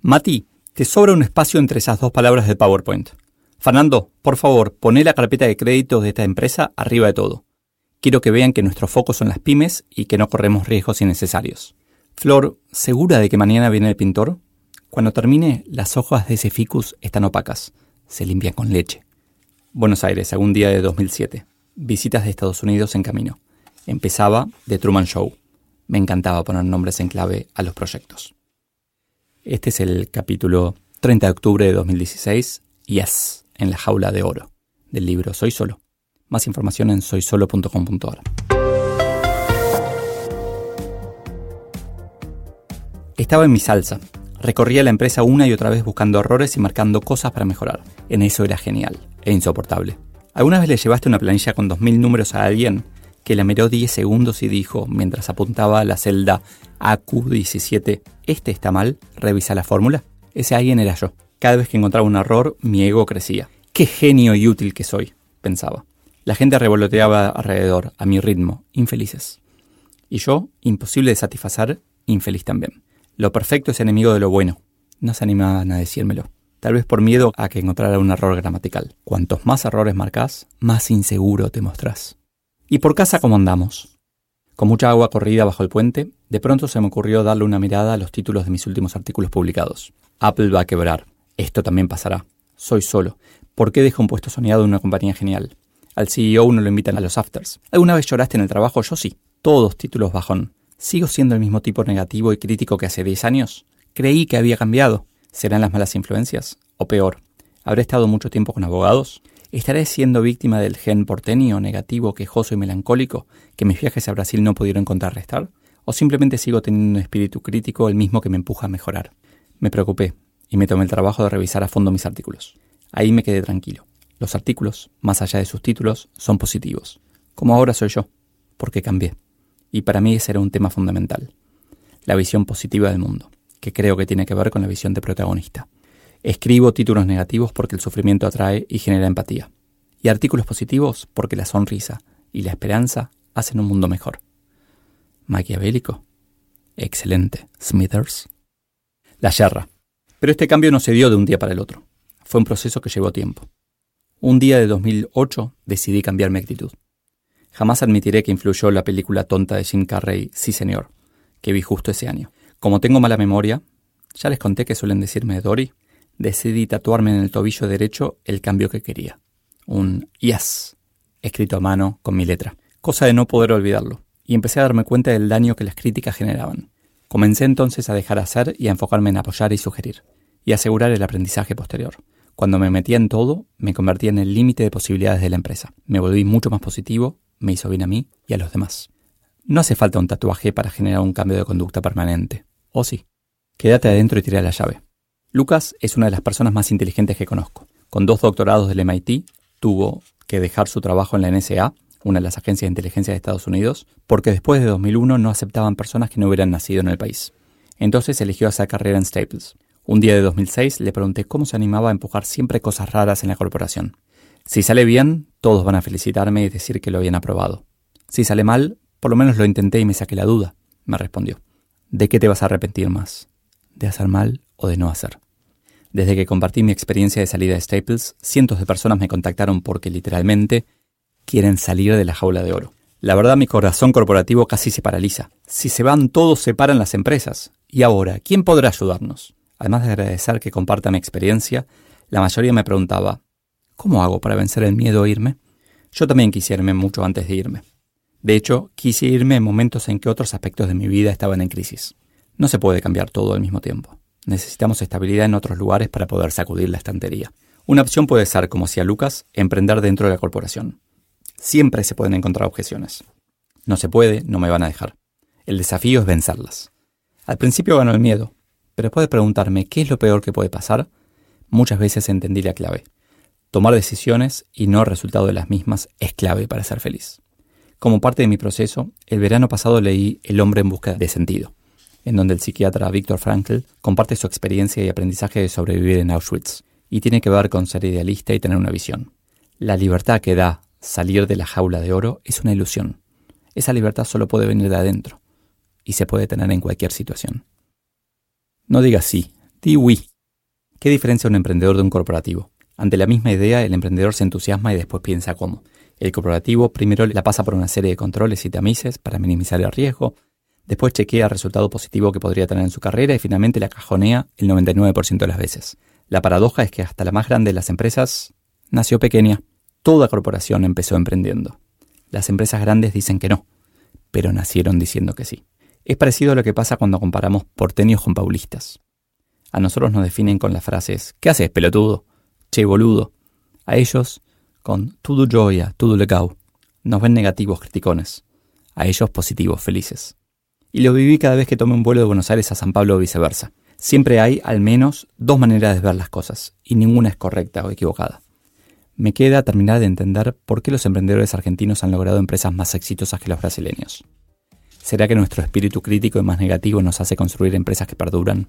Mati, te sobra un espacio entre esas dos palabras de PowerPoint. Fernando, por favor, poné la carpeta de créditos de esta empresa arriba de todo. Quiero que vean que nuestro foco son las pymes y que no corremos riesgos innecesarios. Flor, ¿segura de que mañana viene el pintor? Cuando termine, las hojas de ese ficus están opacas. Se limpian con leche. Buenos Aires, algún día de 2007. Visitas de Estados Unidos en camino. Empezaba The Truman Show. Me encantaba poner nombres en clave a los proyectos. Este es el capítulo 30 de octubre de 2016. Yes, en la jaula de oro, del libro Soy Solo. Más información en soysolo.com.ar. Estaba en mi salsa. Recorría la empresa una y otra vez buscando errores y marcando cosas para mejorar. En eso era genial e insoportable. ¿Alguna vez le llevaste una planilla con 2.000 números a alguien que la miró 10 segundos y dijo, mientras apuntaba a la celda AQ17, este está mal, revisa la fórmula? Ese alguien era yo. Cada vez que encontraba un error, mi ego crecía. ¡Qué genio y útil que soy! pensaba. La gente revoloteaba alrededor, a mi ritmo, infelices. Y yo, imposible de satisfacer, infeliz también. Lo perfecto es enemigo de lo bueno. No se animaban a decírmelo. Tal vez por miedo a que encontrara un error gramatical. Cuantos más errores marcas, más inseguro te mostrás. ¿Y por casa cómo andamos? Con mucha agua corrida bajo el puente, de pronto se me ocurrió darle una mirada a los títulos de mis últimos artículos publicados. Apple va a quebrar. Esto también pasará. Soy solo. ¿Por qué dejo un puesto soñado en una compañía genial? Al CEO no lo invitan a los afters. ¿Alguna vez lloraste en el trabajo? Yo sí. Todos títulos bajón. ¿Sigo siendo el mismo tipo negativo y crítico que hace 10 años? Creí que había cambiado. ¿Serán las malas influencias? O peor, ¿habré estado mucho tiempo con abogados? ¿Estaré siendo víctima del gen porteño, negativo, quejoso y melancólico que mis viajes a Brasil no pudieron contrarrestar? ¿O simplemente sigo teniendo un espíritu crítico el mismo que me empuja a mejorar? Me preocupé y me tomé el trabajo de revisar a fondo mis artículos. Ahí me quedé tranquilo. Los artículos, más allá de sus títulos, son positivos. Como ahora soy yo, porque cambié. Y para mí ese era un tema fundamental. La visión positiva del mundo, que creo que tiene que ver con la visión de protagonista. Escribo títulos negativos porque el sufrimiento atrae y genera empatía. Y artículos positivos porque la sonrisa y la esperanza hacen un mundo mejor. Maquiavélico. Excelente. Smithers. La yerra. Pero este cambio no se dio de un día para el otro. Fue un proceso que llevó tiempo. Un día de 2008 decidí cambiar mi actitud. Jamás admitiré que influyó la película tonta de Jim Carrey, Sí señor, que vi justo ese año. Como tengo mala memoria, ya les conté que suelen decirme de Dory, decidí tatuarme en el tobillo derecho el cambio que quería. Un yes, escrito a mano con mi letra. Cosa de no poder olvidarlo. Y empecé a darme cuenta del daño que las críticas generaban. Comencé entonces a dejar hacer y a enfocarme en apoyar y sugerir, y asegurar el aprendizaje posterior. Cuando me metía en todo, me convertía en el límite de posibilidades de la empresa. Me volví mucho más positivo, me hizo bien a mí y a los demás. No hace falta un tatuaje para generar un cambio de conducta permanente. ¿O sí? Quédate adentro y tira la llave. Lucas es una de las personas más inteligentes que conozco. Con dos doctorados del MIT, tuvo que dejar su trabajo en la NSA, una de las agencias de inteligencia de Estados Unidos, porque después de 2001 no aceptaban personas que no hubieran nacido en el país. Entonces eligió hacer carrera en Staples. Un día de 2006 le pregunté cómo se animaba a empujar siempre cosas raras en la corporación. Si sale bien, todos van a felicitarme y decir que lo habían aprobado. Si sale mal, por lo menos lo intenté y me saqué la duda, me respondió. ¿De qué te vas a arrepentir más? ¿De hacer mal o de no hacer? Desde que compartí mi experiencia de salida de Staples, cientos de personas me contactaron porque literalmente quieren salir de la jaula de oro. La verdad mi corazón corporativo casi se paraliza. Si se van todos, se paran las empresas. Y ahora, ¿quién podrá ayudarnos? Además de agradecer que comparta mi experiencia, la mayoría me preguntaba, ¿cómo hago para vencer el miedo a irme? Yo también quisiera irme mucho antes de irme. De hecho, quise irme en momentos en que otros aspectos de mi vida estaban en crisis. No se puede cambiar todo al mismo tiempo. Necesitamos estabilidad en otros lugares para poder sacudir la estantería. Una opción puede ser, como hacía Lucas, emprender dentro de la corporación. Siempre se pueden encontrar objeciones. No se puede, no me van a dejar. El desafío es vencerlas. Al principio ganó el miedo, pero después de preguntarme qué es lo peor que puede pasar, muchas veces entendí la clave. Tomar decisiones y no el resultado de las mismas es clave para ser feliz. Como parte de mi proceso, el verano pasado leí El hombre en busca de sentido, en donde el psiquiatra Viktor Frankl comparte su experiencia y aprendizaje de sobrevivir en Auschwitz, y tiene que ver con ser idealista y tener una visión. La libertad que da salir de la jaula de oro es una ilusión. Esa libertad solo puede venir de adentro, y se puede tener en cualquier situación. No digas sí, di oui. ¿Qué diferencia un emprendedor de un corporativo? Ante la misma idea, el emprendedor se entusiasma y después piensa cómo. El corporativo primero la pasa por una serie de controles y tamices para minimizar el riesgo, después chequea el resultado positivo que podría tener en su carrera y finalmente la cajonea el 99% de las veces. La paradoja es que hasta la más grande de las empresas nació pequeña. Toda corporación empezó emprendiendo. Las empresas grandes dicen que no, pero nacieron diciendo que sí. Es parecido a lo que pasa cuando comparamos porteños con paulistas. A nosotros nos definen con las frases ¿Qué haces, pelotudo? Che, boludo. A ellos con tudo joya, tudo legal. Nos ven negativos, criticones. A ellos positivos, felices. Y lo viví cada vez que tomé un vuelo de Buenos Aires a San Pablo o viceversa. Siempre hay al menos dos maneras de ver las cosas, y ninguna es correcta o equivocada. Me queda terminar de entender por qué los emprendedores argentinos han logrado empresas más exitosas que los brasileños. ¿Será que nuestro espíritu crítico y más negativo nos hace construir empresas que perduran?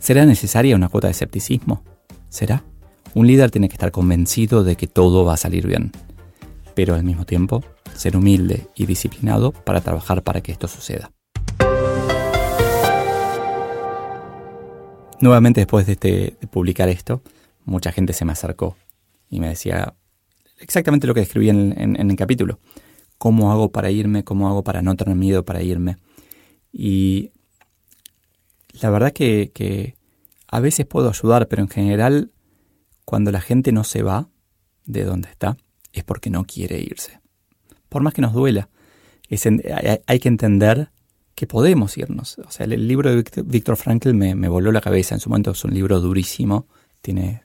¿Será necesaria una cuota de escepticismo? ¿Será? Un líder tiene que estar convencido de que todo va a salir bien, pero al mismo tiempo ser humilde y disciplinado para trabajar para que esto suceda. Nuevamente después de, este, publicar esto, mucha gente se me acercó y me decía exactamente lo que escribí en, el capítulo. ¿Cómo hago para irme? ¿Cómo hago para no tener miedo para irme? Y la verdad que, que a veces puedo ayudar, pero en general cuando la gente no se va de donde está, es porque no quiere irse. Por más que nos duela, hay, que entender que podemos irnos. O sea, el, libro de Víctor Frankl me, voló la cabeza. En su momento es un libro durísimo. Tiene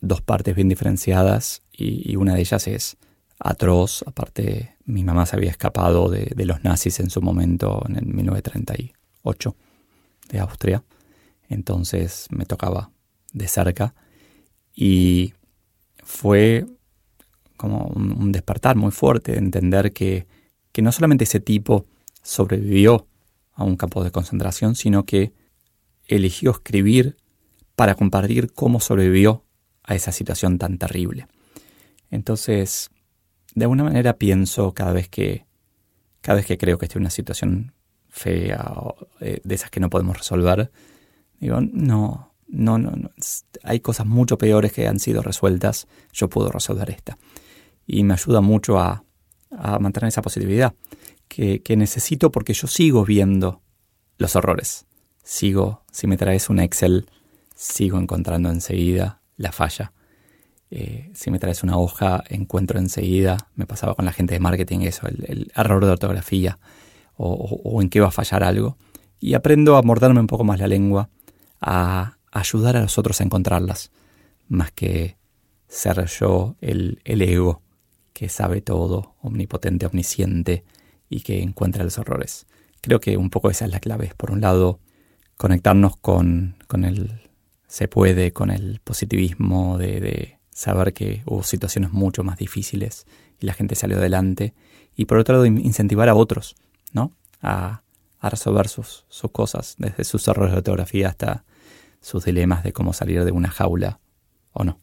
dos partes bien diferenciadas y, una de ellas es atroz. Aparte, mi mamá se había escapado de, de los nazis en su momento, en el 1938, de Austria. Entonces me tocaba de cerca y fue como un, despertar muy fuerte de entender que, que no solamente ese tipo sobrevivió a un campo de concentración, sino que eligió escribir para compartir cómo sobrevivió a esa situación tan terrible. Entonces, de alguna manera pienso cada vez que cada vez que creo que estoy en una situación fea eh, de esas que no podemos resolver, digo, no, no, no, no, hay cosas mucho peores que han sido resueltas, yo puedo resolver esta. Y me ayuda mucho a, mantener esa positividad que, necesito porque yo sigo viendo los horrores. Sigo, si me traes un Excel, sigo encontrando enseguida la falla. Eh, si me traes una hoja, encuentro enseguida, me pasaba con la gente de marketing eso, el, error de ortografía o, en qué va a fallar algo. Y aprendo a morderme un poco más la lengua, a, ayudar a los otros a encontrarlas, más que ser yo el ego que sabe todo, omnipotente, omnisciente y que encuentra los horrores. Creo que un poco esa es la clave. Por un lado, conectarnos con, con el se puede, con el positivismo de, de, saber que hubo situaciones mucho más difíciles y la gente salió adelante. Y por otro lado, incentivar a otros, ¿no? A, a resolver sus, sus cosas, desde sus errores de ortografía hasta sus dilemas de cómo salir de una jaula o no.